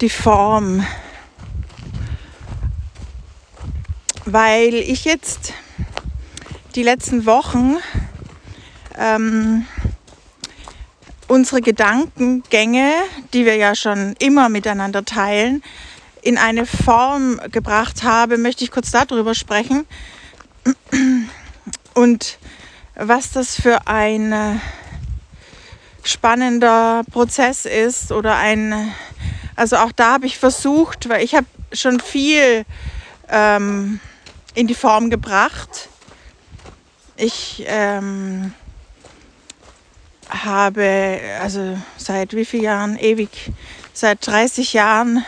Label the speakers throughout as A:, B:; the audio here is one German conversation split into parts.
A: die Form. Weil ich jetzt die letzten Wochen ähm, unsere Gedankengänge, die wir ja schon immer miteinander teilen, in eine Form gebracht habe, möchte ich kurz darüber sprechen. Und was das für ein äh, spannender Prozess ist oder ein, also auch da habe ich versucht, weil ich habe schon viel ähm, in die Form gebracht. Ich ähm, habe also seit wie vielen Jahren, ewig, seit 30 Jahren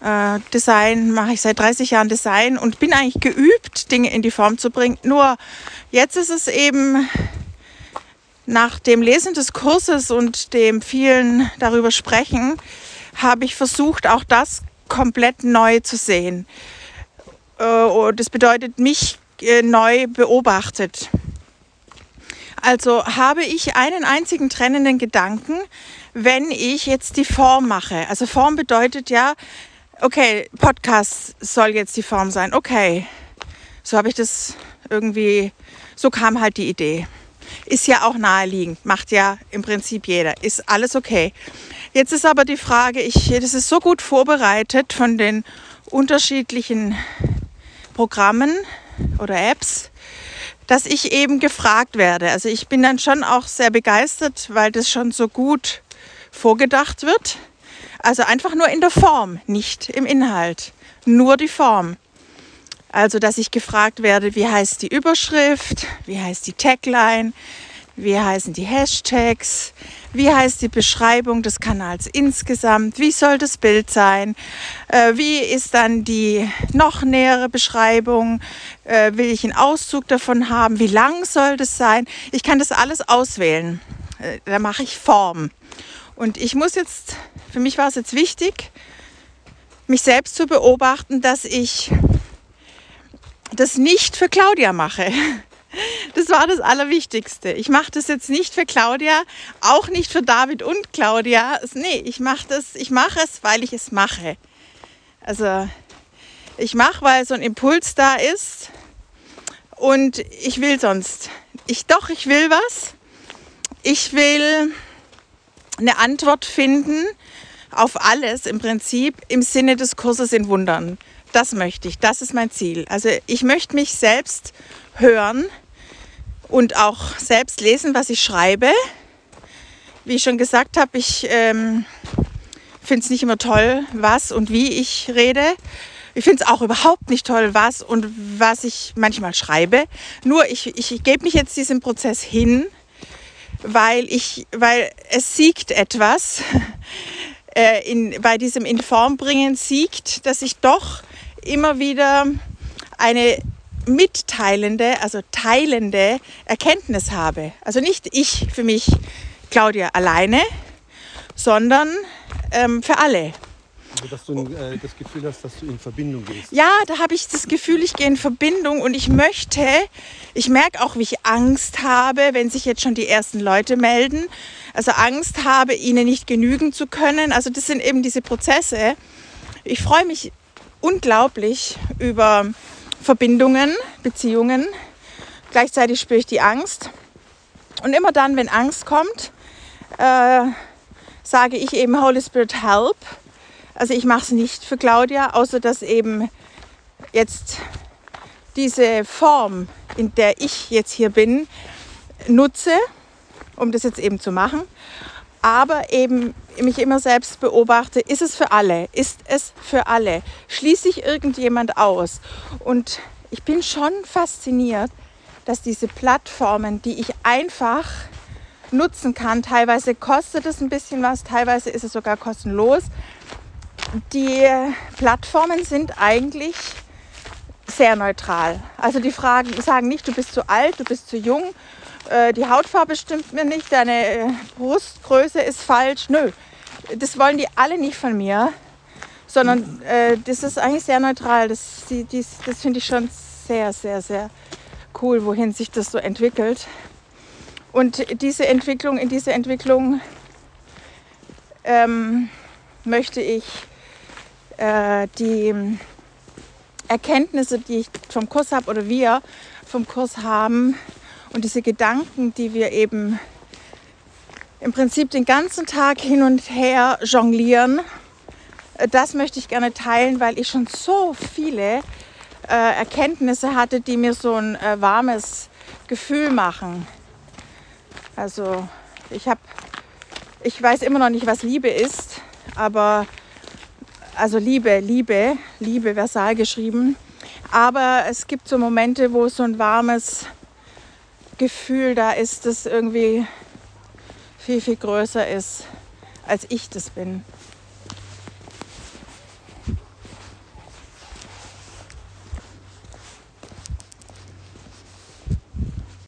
A: äh, Design, mache ich seit 30 Jahren Design und bin eigentlich geübt, Dinge in die Form zu bringen. Nur jetzt ist es eben nach dem Lesen des Kurses und dem vielen darüber sprechen, habe ich versucht, auch das komplett neu zu sehen. Äh, das bedeutet, mich äh, neu beobachtet. Also habe ich einen einzigen trennenden Gedanken, wenn ich jetzt die Form mache. Also Form bedeutet ja, okay, Podcast soll jetzt die Form sein. Okay, so habe ich das irgendwie, so kam halt die Idee. Ist ja auch naheliegend, macht ja im Prinzip jeder. Ist alles okay. Jetzt ist aber die Frage, ich, das ist so gut vorbereitet von den unterschiedlichen Programmen oder Apps, dass ich eben gefragt werde. Also ich bin dann schon auch sehr begeistert, weil das schon so gut vorgedacht wird. Also einfach nur in der Form, nicht im Inhalt. Nur die Form. Also, dass ich gefragt werde, wie heißt die Überschrift, wie heißt die Tagline, wie heißen die Hashtags, wie heißt die Beschreibung des Kanals insgesamt, wie soll das Bild sein, äh, wie ist dann die noch nähere Beschreibung, äh, will ich einen Auszug davon haben, wie lang soll das sein. Ich kann das alles auswählen. Äh, da mache ich Form. Und ich muss jetzt, für mich war es jetzt wichtig, mich selbst zu beobachten, dass ich das nicht für Claudia mache. Das war das Allerwichtigste. Ich mache das jetzt nicht für Claudia, auch nicht für David und Claudia. Nee, ich mache das, ich mache es, weil ich es mache. Also ich mache, weil so ein Impuls da ist und ich will sonst. Ich doch, ich will was. Ich will eine Antwort finden auf alles im Prinzip im Sinne des Kurses in Wundern. Das möchte ich, das ist mein Ziel. Also ich möchte mich selbst hören und auch selbst lesen, was ich schreibe. Wie ich schon gesagt habe, ich ähm, finde es nicht immer toll, was und wie ich rede. Ich finde es auch überhaupt nicht toll, was und was ich manchmal schreibe. Nur ich, ich, ich gebe mich jetzt diesem Prozess hin, weil, ich, weil es siegt etwas. Äh, in, bei diesem Informbringen siegt, dass ich doch immer wieder eine mitteilende, also teilende Erkenntnis habe. Also nicht ich für mich, Claudia, alleine, sondern ähm, für alle.
B: Also, dass du äh, das Gefühl hast, dass du in Verbindung gehst.
A: Ja, da habe ich das Gefühl, ich gehe in Verbindung und ich möchte, ich merke auch, wie ich Angst habe, wenn sich jetzt schon die ersten Leute melden. Also Angst habe, ihnen nicht genügen zu können. Also das sind eben diese Prozesse. Ich freue mich unglaublich über Verbindungen, Beziehungen. Gleichzeitig spüre ich die Angst. Und immer dann, wenn Angst kommt, äh, sage ich eben Holy Spirit Help. Also ich mache es nicht für Claudia, außer dass eben jetzt diese Form, in der ich jetzt hier bin, nutze, um das jetzt eben zu machen aber eben mich immer selbst beobachte, ist es für alle? Ist es für alle? Schließe ich irgendjemand aus? Und ich bin schon fasziniert, dass diese Plattformen, die ich einfach nutzen kann, teilweise kostet es ein bisschen was, teilweise ist es sogar kostenlos. Die Plattformen sind eigentlich sehr neutral. Also die Fragen sagen nicht, du bist zu alt, du bist zu jung, äh, die Hautfarbe stimmt mir nicht, deine äh, Brustgröße ist falsch. Nö, das wollen die alle nicht von mir, sondern äh, das ist eigentlich sehr neutral. Das, die, das finde ich schon sehr, sehr, sehr cool, wohin sich das so entwickelt. Und diese Entwicklung, in diese Entwicklung ähm, möchte ich äh, die Erkenntnisse, die ich vom Kurs habe oder wir vom Kurs haben und diese Gedanken, die wir eben im Prinzip den ganzen Tag hin und her jonglieren, äh, das möchte ich gerne teilen, weil ich schon so viele äh, Erkenntnisse hatte, die mir so ein äh, warmes Gefühl machen. Also ich habe, ich weiß immer noch nicht, was Liebe ist, aber also Liebe, Liebe, Liebe versal geschrieben. Aber es gibt so Momente, wo so ein warmes Gefühl da ist, das irgendwie viel, viel größer ist, als ich das bin.